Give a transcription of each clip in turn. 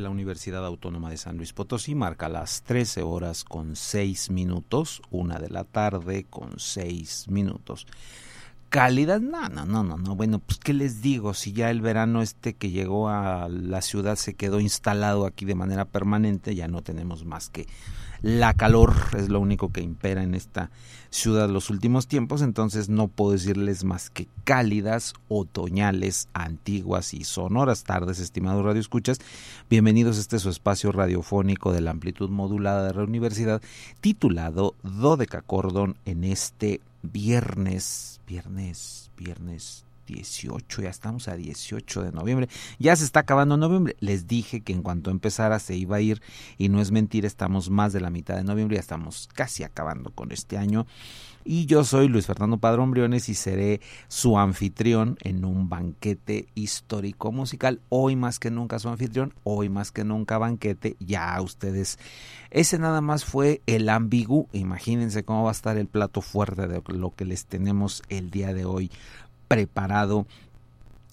La Universidad Autónoma de San Luis Potosí marca las 13 horas con 6 minutos, una de la tarde con 6 minutos. Calidad, no, no, no, no, no. Bueno, pues qué les digo, si ya el verano este que llegó a la ciudad se quedó instalado aquí de manera permanente, ya no tenemos más que la calor es lo único que impera en esta ciudad los últimos tiempos, entonces no puedo decirles más que cálidas, otoñales, antiguas y sonoras tardes, estimados radioescuchas. Bienvenidos a este su espacio radiofónico de la amplitud modulada de la universidad, titulado Dodeca Cordon en este viernes, viernes, viernes 18, ya estamos a 18 de noviembre, ya se está acabando noviembre. Les dije que en cuanto empezara se iba a ir y no es mentira, estamos más de la mitad de noviembre, ya estamos casi acabando con este año. Y yo soy Luis Fernando Padrón Briones y seré su anfitrión en un banquete histórico musical. Hoy más que nunca su anfitrión, hoy más que nunca banquete. Ya ustedes, ese nada más fue el ambiguo. Imagínense cómo va a estar el plato fuerte de lo que les tenemos el día de hoy preparado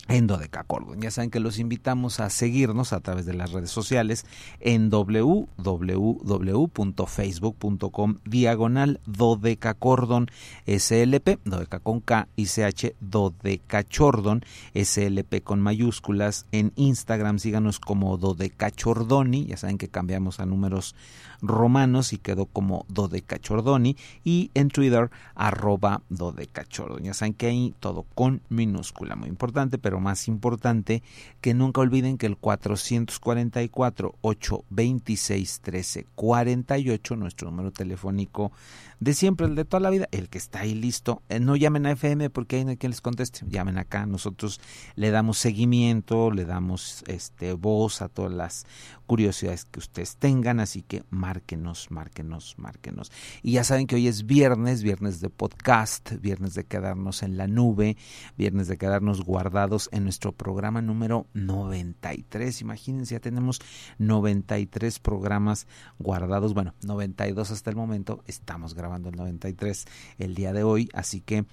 en Cordon. Ya saben que los invitamos a seguirnos a través de las redes sociales en www.facebook.com diagonal dodecacordon slp, dodeca con K y CH dodecachordon slp con mayúsculas. En Instagram síganos como dodecachordoni, ya saben que cambiamos a números romanos y quedó como dodecachordoni y en Twitter arroba dodecachordon. Ya saben que ahí todo con minúscula, muy importante, pero más importante que nunca olviden que el 444 826 1348 nuestro número telefónico de siempre, el de toda la vida, el que está ahí listo. Eh, no llamen a FM porque ahí no hay quien les conteste. Llamen acá, nosotros le damos seguimiento, le damos este voz a todas las curiosidades que ustedes tengan, así que márquenos, márquenos, márquenos. Y ya saben que hoy es viernes, viernes de podcast, viernes de quedarnos en la nube, viernes de quedarnos guardados en nuestro programa número 93. Imagínense, ya tenemos 93 programas guardados, bueno, 92 hasta el momento, estamos grabando el 93 el día de hoy, así que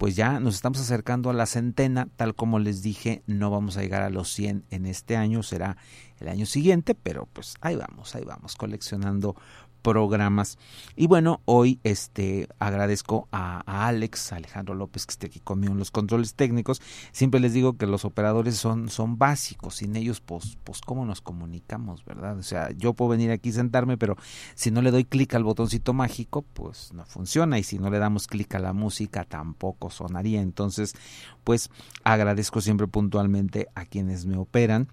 pues ya nos estamos acercando a la centena, tal como les dije, no vamos a llegar a los 100 en este año, será el año siguiente, pero pues ahí vamos, ahí vamos, coleccionando programas. Y bueno, hoy este agradezco a, Alex, Alejandro López, que esté aquí conmigo en los controles técnicos. Siempre les digo que los operadores son, son básicos, sin ellos, pues, pues, ¿cómo nos comunicamos, verdad? O sea, yo puedo venir aquí y sentarme, pero si no le doy clic al botoncito mágico, pues no funciona. Y si no le damos clic a la música, tampoco sonaría. Entonces, pues agradezco siempre puntualmente a quienes me operan.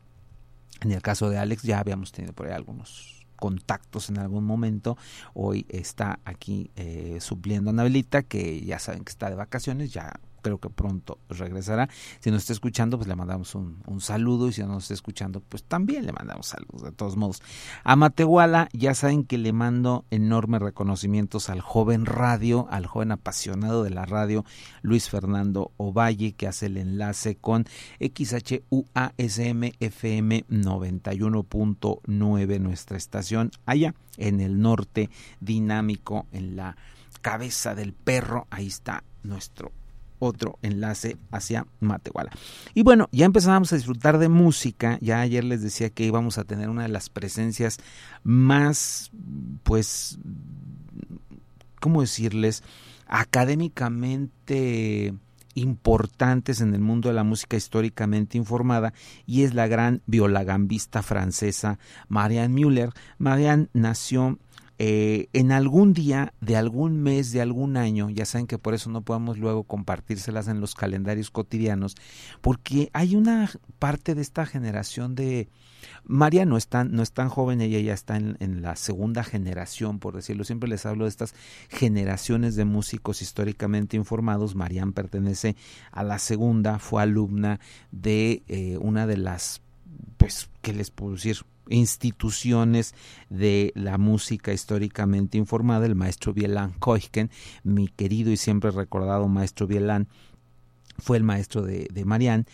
En el caso de Alex, ya habíamos tenido por ahí algunos contactos en algún momento. Hoy está aquí eh, supliendo a Anabelita, que ya saben que está de vacaciones, ya creo que pronto regresará. Si nos está escuchando, pues le mandamos un, saludo y si no nos está escuchando, pues también le mandamos saludos, de todos modos. A Matehuala, ya saben que le mando enormes reconocimientos al joven radio, al joven apasionado de la radio, Luis Fernando Ovalle, que hace el enlace con XHUASM FM 91.9, nuestra estación allá en el norte dinámico, en la cabeza del perro, ahí está nuestro otro enlace hacia Matehuala. Y bueno, ya empezábamos a disfrutar de música. Ya ayer les decía que íbamos a tener una de las presencias más, pues, ¿cómo decirles? Académicamente importantes en el mundo de la música históricamente informada y es la gran violagambista francesa Marianne Müller. Marianne nació eh, en algún día de algún mes de algún año, ya saben que por eso no podemos luego compartírselas en los calendarios cotidianos, porque hay una parte de esta generación de... María no es tan, no es tan joven, ella ya está en, en la segunda generación, por decirlo. Siempre les hablo de estas generaciones de músicos históricamente informados. Marian pertenece a la segunda, fue alumna de eh, una de las, pues, ¿qué les puedo decir? instituciones de la música históricamente informada, el maestro Bielan Koichen, mi querido y siempre recordado maestro Bielan, fue el maestro de, de Marianne,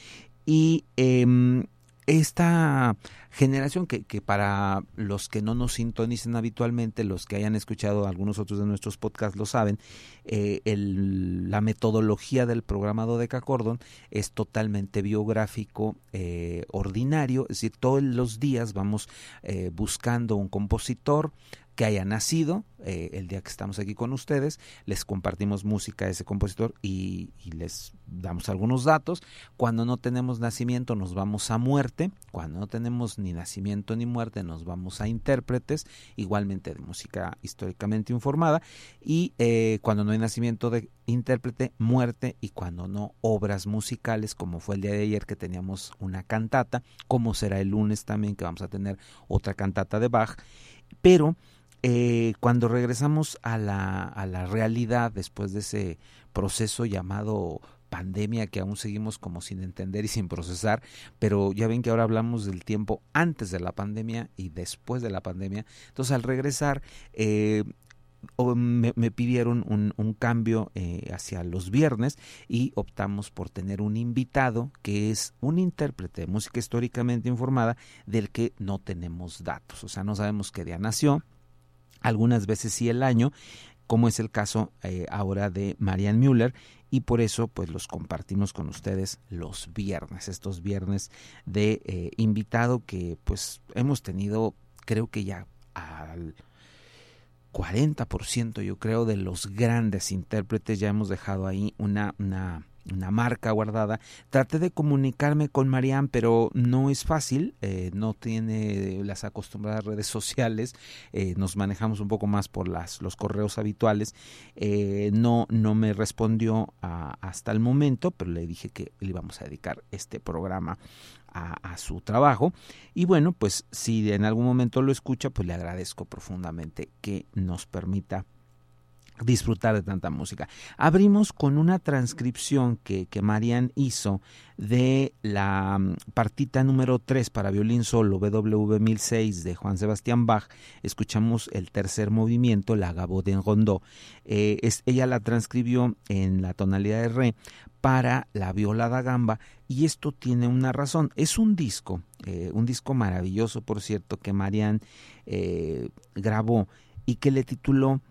y em, esta generación que, que, para los que no nos sintonicen habitualmente, los que hayan escuchado algunos otros de nuestros podcasts lo saben, eh, el, la metodología del programa Dodeca Cordon es totalmente biográfico, eh, ordinario, es decir, todos los días vamos eh, buscando un compositor, que haya nacido eh, el día que estamos aquí con ustedes, les compartimos música de ese compositor y, les damos algunos datos. Cuando no tenemos nacimiento nos vamos a muerte, cuando no tenemos ni nacimiento ni muerte nos vamos a intérpretes, igualmente de música históricamente informada, y eh, cuando no hay nacimiento de intérprete, muerte, y cuando no obras musicales, como fue el día de ayer que teníamos una cantata, como será el lunes también que vamos a tener otra cantata de Bach, pero eh, cuando regresamos a la, a la realidad después de ese proceso llamado pandemia que aún seguimos como sin entender y sin procesar, pero ya ven que ahora hablamos del tiempo antes de la pandemia y después de la pandemia. Entonces al regresar, eh, me, pidieron un, cambio eh, hacia los viernes y optamos por tener un invitado que es un intérprete de música históricamente informada del que no tenemos datos, o sea, no sabemos qué día nació, algunas veces sí el año, como es el caso eh, ahora de Marianne Müller y por eso pues los compartimos con ustedes los viernes, estos viernes de eh, invitado que pues hemos tenido creo que ya al 40% yo creo de los grandes intérpretes. Ya hemos dejado ahí una, una, una marca guardada. Traté de comunicarme con Marianne, pero no es fácil, eh, no tiene las acostumbradas redes sociales, eh, nos manejamos un poco más por las, los correos habituales. Eh, no, no me respondió hasta el momento, pero le dije que le íbamos a dedicar este programa a, su trabajo. Y bueno, pues si en algún momento lo escucha, pues le agradezco profundamente que nos permita disfrutar de tanta música. Abrimos con una transcripción que, que Marian hizo de la mm, partita número 3 para violín solo WV 1006 de Juan Sebastián Bach. Escuchamos el tercer movimiento, la Gabo de Rondó. Eh, es, ella la transcribió en la tonalidad de re para la viola da gamba y esto tiene una razón. Es un disco, eh, un disco maravilloso por cierto que Marian eh, grabó y que le tituló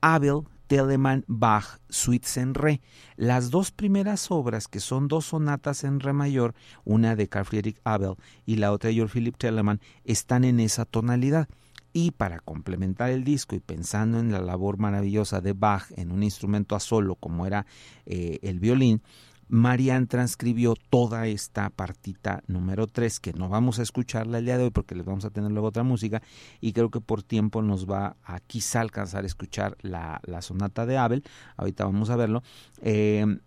Abel Telemann Bach Suites en Re. Las dos primeras obras, que son dos sonatas en Re mayor, una de Carl Friedrich Abel y la otra de Georg Philipp Telemann, están en esa tonalidad. Y para complementar el disco y pensando en la labor maravillosa de Bach en un instrumento a solo como era eh, el violín, Marian transcribió toda esta partita número 3, que no vamos a escucharla el día de hoy porque les vamos a tener luego otra música, y creo que por tiempo nos va a quizá alcanzar a escuchar la, la sonata de Abel, ahorita vamos a verlo. Eh,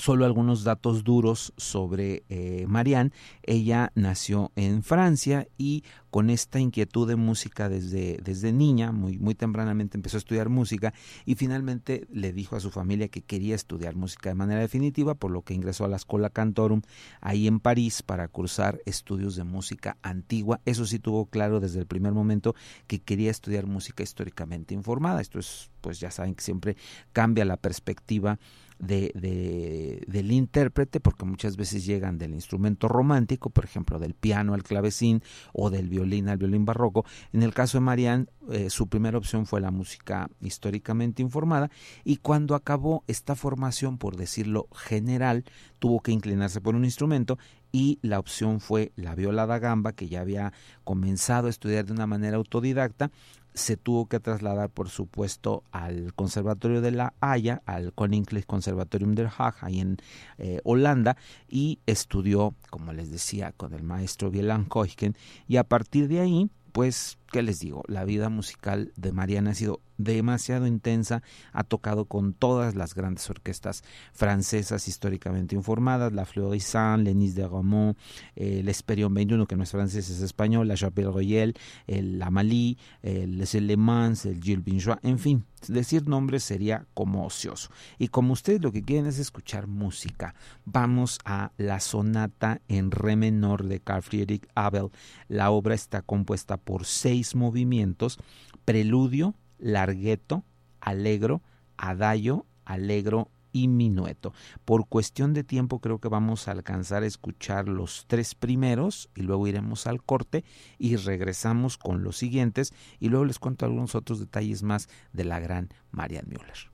solo algunos datos duros sobre eh, Marianne. Ella nació en Francia y con esta inquietud de música desde, desde niña, muy, muy tempranamente empezó a estudiar música y finalmente le dijo a su familia que quería estudiar música de manera definitiva, por lo que ingresó a la Escuela Cantorum ahí en París para cursar estudios de música antigua. Eso sí tuvo claro desde el primer momento que quería estudiar música históricamente informada. Esto es, pues ya saben que siempre cambia la perspectiva de, del intérprete, porque muchas veces llegan del instrumento romántico, por ejemplo, del piano al clavecín o del violín al violín barroco. En el caso de Marianne, eh, su primera opción fue la música históricamente informada y cuando acabó esta formación, por decirlo general, tuvo que inclinarse por un instrumento y la opción fue la viola da gamba, que ya había comenzado a estudiar de una manera autodidacta se tuvo que trasladar, por supuesto, al Conservatorio de la Haya, al Koninklijk Conservatorium der Haag, ahí en eh, Holanda, y estudió, como les decía, con el maestro Wieland Koichen, y a partir de ahí, pues, ¿qué les digo? La vida musical de Mariana ha sido demasiado intensa, ha tocado con todas las grandes orquestas francesas históricamente informadas, la Florissant, Lenis de Romont, el Esperion 21, que no es francés, es español, la Chapelle Royale, el Amalí, el Les Le Mans, el Gilles Binjois, en fin, decir nombres sería como ocioso. Y como ustedes lo que quieren es escuchar música, vamos a la sonata en re menor de Carl Friedrich Abel. La obra está compuesta por seis movimientos, preludio, largueto, alegro, adagio, alegro y minueto. Por cuestión de tiempo creo que vamos a alcanzar a escuchar los tres primeros y luego iremos al corte y regresamos con los siguientes y luego les cuento algunos otros detalles más de la gran Marianne Müller.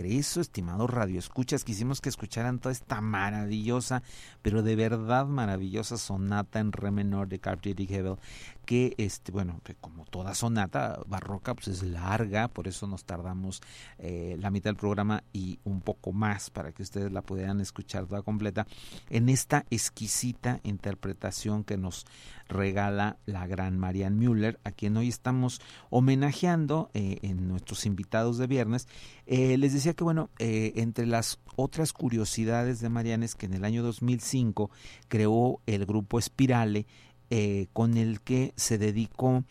Regreso, estimados radioescuchas. Quisimos que escucharan toda esta maravillosa, pero de verdad maravillosa sonata en re menor de Cartier Hebel, que este, bueno, como toda sonata barroca, pues es larga, por eso nos tardamos eh, la mitad del programa y un poco más para que ustedes la pudieran escuchar toda completa, en esta exquisita interpretación que nos regala la gran Marianne Müller, a quien hoy estamos homenajeando eh, en nuestros invitados de viernes. Eh, les decía que, bueno, entre las otras curiosidades de Marianne es que en el año 2005 creó el grupo Spirale, eh, con el que se dedicó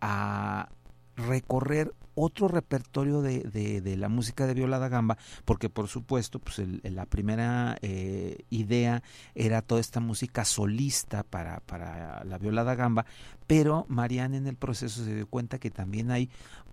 a recorrer otro repertorio de, de, la música de Viola da Gamba, porque por supuesto, pues la primera eh, idea era toda esta música solista para, para la Viola da Gamba, pero Marianne en el proceso se dio cuenta que también hay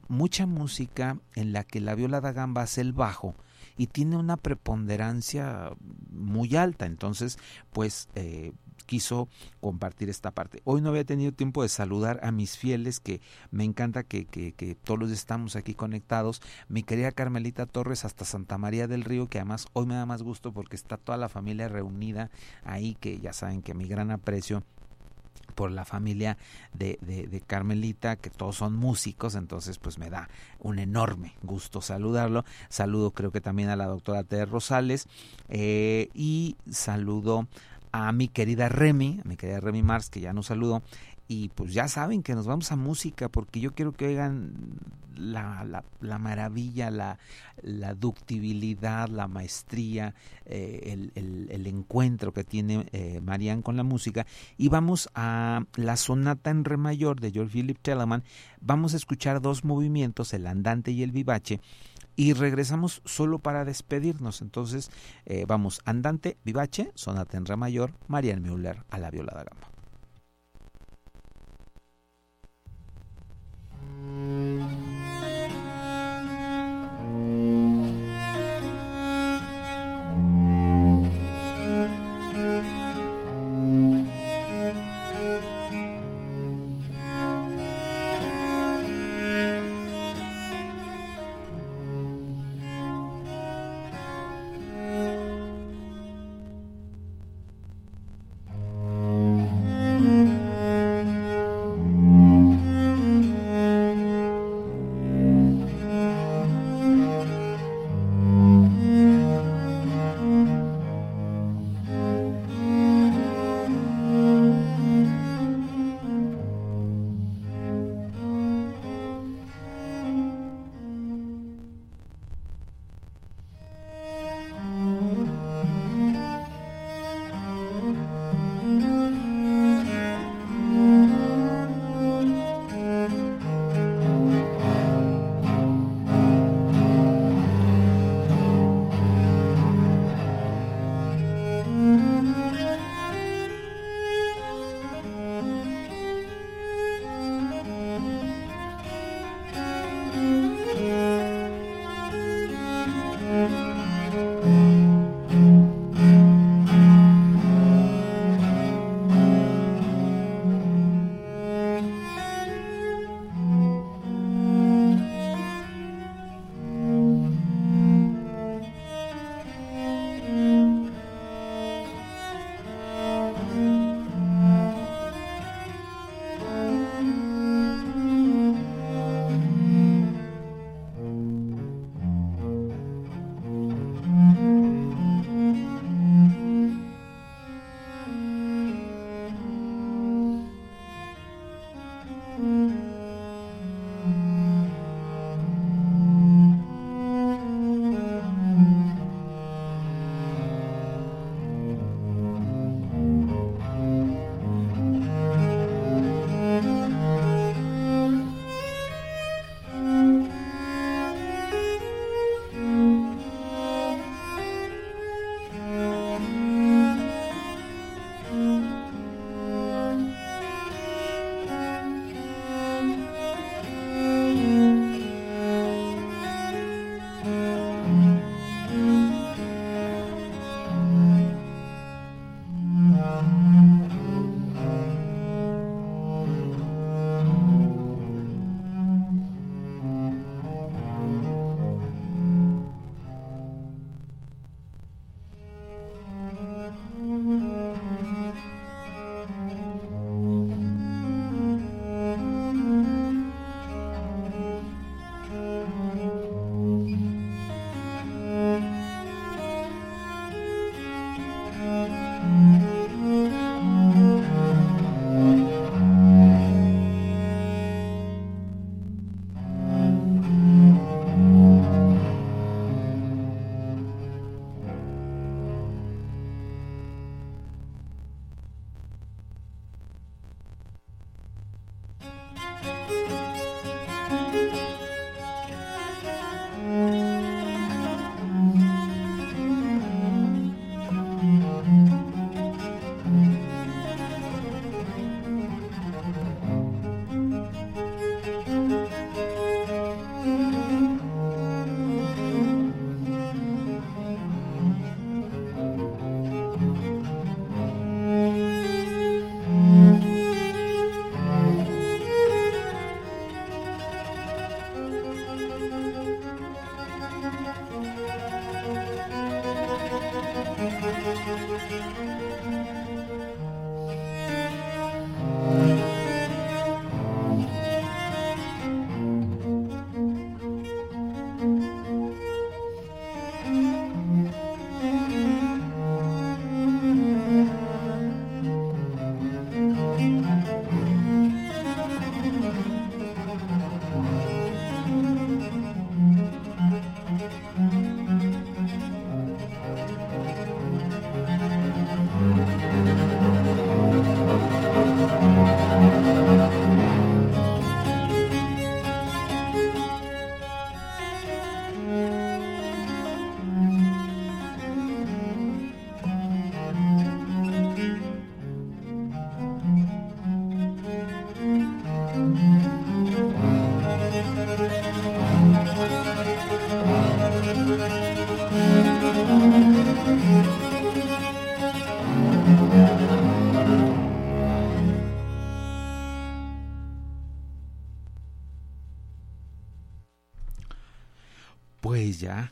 mucha música en la que la Viola da Gamba hace el bajo, y tiene una preponderancia muy alta. Entonces, pues eh, quiso compartir esta parte. Hoy no había tenido tiempo de saludar a mis fieles, que me encanta que, que, todos estamos aquí conectados. Mi querida Carmelita Torres hasta Santa María del Río, que además hoy me da más gusto porque está toda la familia reunida ahí, que ya saben que mi gran aprecio por la familia de, de, Carmelita, que todos son músicos, entonces pues me da un enorme gusto saludarlo. Saludo creo que también a la doctora Ted Rosales eh, y saludo a mi querida Remy, a mi querida Remy Mars, que ya nos saludó, y pues ya saben que nos vamos a música porque yo quiero que oigan la, la, la maravilla, la, ductibilidad, la maestría, eh, el, el, encuentro que tiene eh, Marianne con la música. Y vamos a la sonata en re mayor de George Philip Telemann. Vamos a escuchar dos movimientos, el andante y el vivace y regresamos solo para despedirnos. Entonces, eh, vamos, andante, vivace, sonata en re mayor, Marianne Müller a la viola da gamba.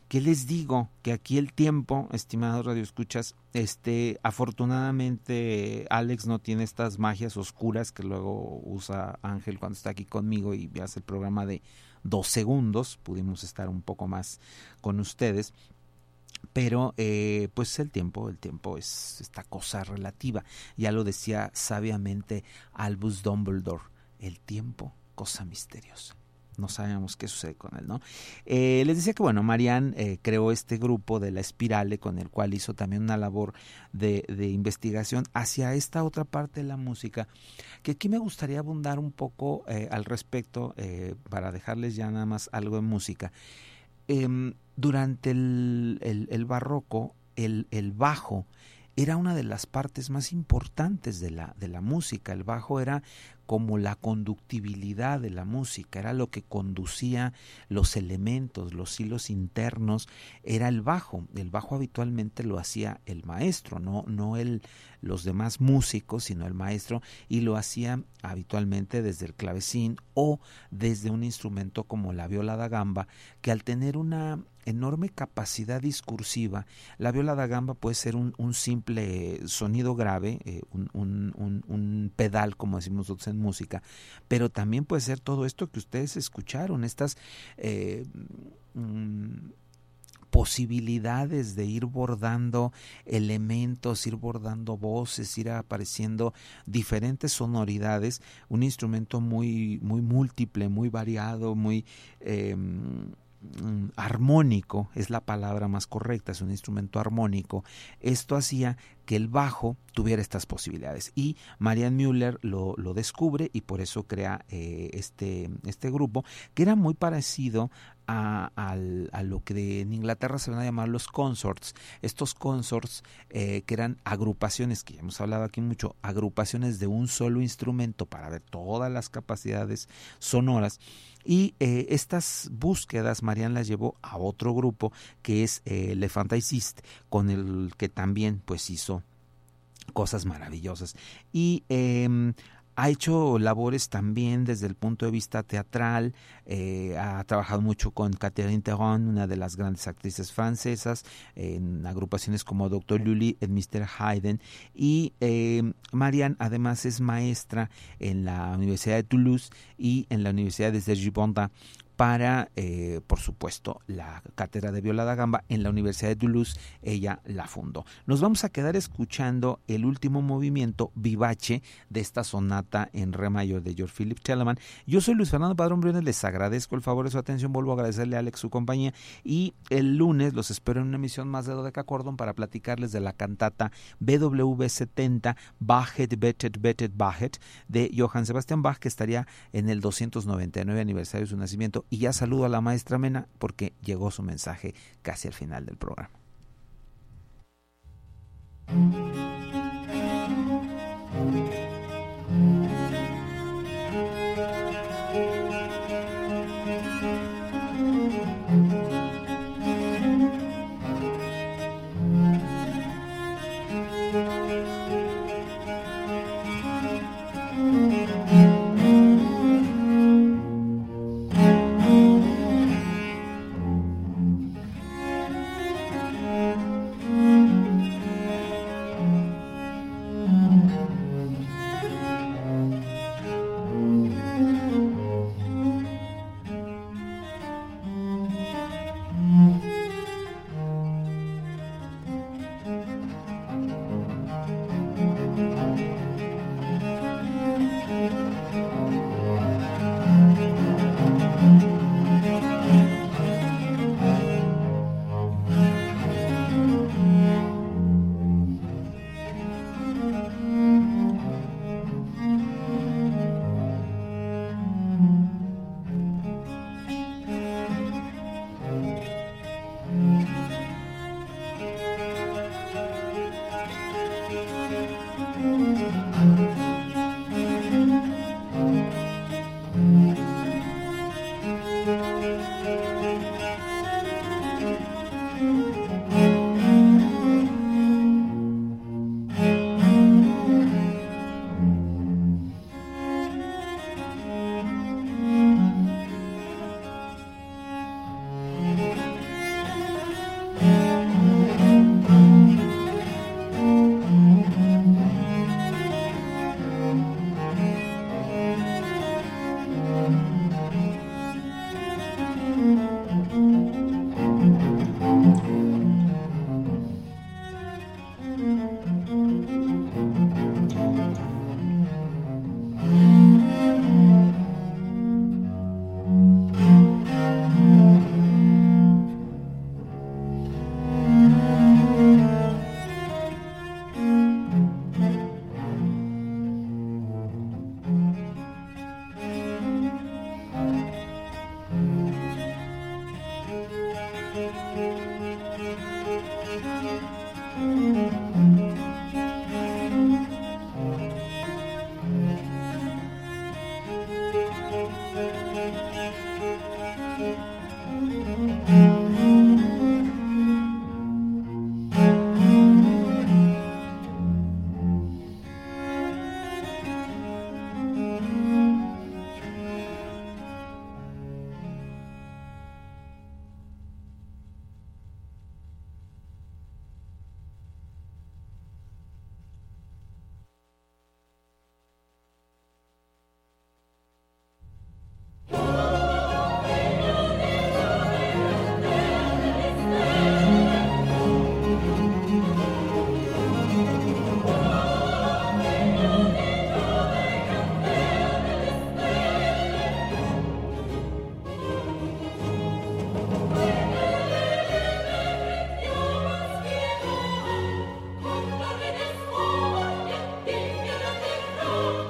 ¿Qué les digo? Que aquí el tiempo, estimados radioescuchas, este, afortunadamente Alex no tiene estas magias oscuras que luego usa Ángel cuando está aquí conmigo y hace el programa de dos segundos, pudimos estar un poco más con ustedes. Pero eh, pues el tiempo, el tiempo es esta cosa relativa. Ya lo decía sabiamente Albus Dumbledore, el tiempo, cosa misteriosa no sabemos qué sucede con él, ¿no? Eh, les decía que, bueno, Marianne eh, creó este grupo de la Espirale con el cual hizo también una labor de, investigación hacia esta otra parte de la música, que aquí me gustaría abundar un poco eh, al respecto para dejarles ya nada más algo de música. Em, durante el, el, barroco, el, el bajo era una de las partes más importantes de la, de la música. El bajo era como la conductibilidad de la música, era lo que conducía los elementos, los hilos internos, era el bajo. El bajo habitualmente lo hacía el maestro, no, no el, los demás músicos, sino el maestro, y lo hacía habitualmente desde el clavecín o desde un instrumento como la viola da gamba, que al tener una enorme capacidad discursiva, la viola da gamba puede ser un, simple sonido grave, eh, un, un, un, pedal, como decimos nosotros música, pero también puede ser todo esto que ustedes escucharon, estas eh, mm, posibilidades de ir bordando elementos, ir bordando voces, ir apareciendo diferentes sonoridades, un instrumento muy, muy múltiple, muy variado, muy eh, mm, armónico, es la palabra más correcta, es un instrumento armónico. Esto hacía que el bajo tuviera estas posibilidades. Y Marianne Müller lo, lo descubre y por eso crea eh, este, este grupo, que era muy parecido a, lo que en Inglaterra se van a llamar los consorts. Estos consorts eh, que eran agrupaciones, que hemos hablado aquí mucho, agrupaciones de un solo instrumento para ver todas las capacidades sonoras. Y eh, estas búsquedas Marianne las llevó a otro grupo que es eh, con el que también pues hizo cosas maravillosas. Y eh, ha hecho labores también desde el punto de vista teatral, eh, ha trabajado mucho con Catherine Theron, una de las grandes actrices francesas, en agrupaciones como Dr. Lully, en Mr. Haydn, y eh, Marianne además es maestra en la Universidad de Toulouse y en la Universidad de Sergi Ponta para, eh, por supuesto, la cátedra de viola da gamba en la Universidad de Toulouse. Ella la fundó. Nos vamos a quedar escuchando el último movimiento vivace de esta sonata en re mayor de George Philip Telemann. Yo soy Luis Fernando Padrón Briones, les agradezco el favor de su atención, vuelvo a agradecerle a Alex su compañía y el lunes los espero en una emisión más de Dodeca Cordon para platicarles de la cantata BW70 Bachet, Betet, Betet, Bachet de Johann Sebastian Bach que estaría en el 299 aniversario de su nacimiento y ya saludo a la maestra Mena porque llegó su mensaje casi al final del programa.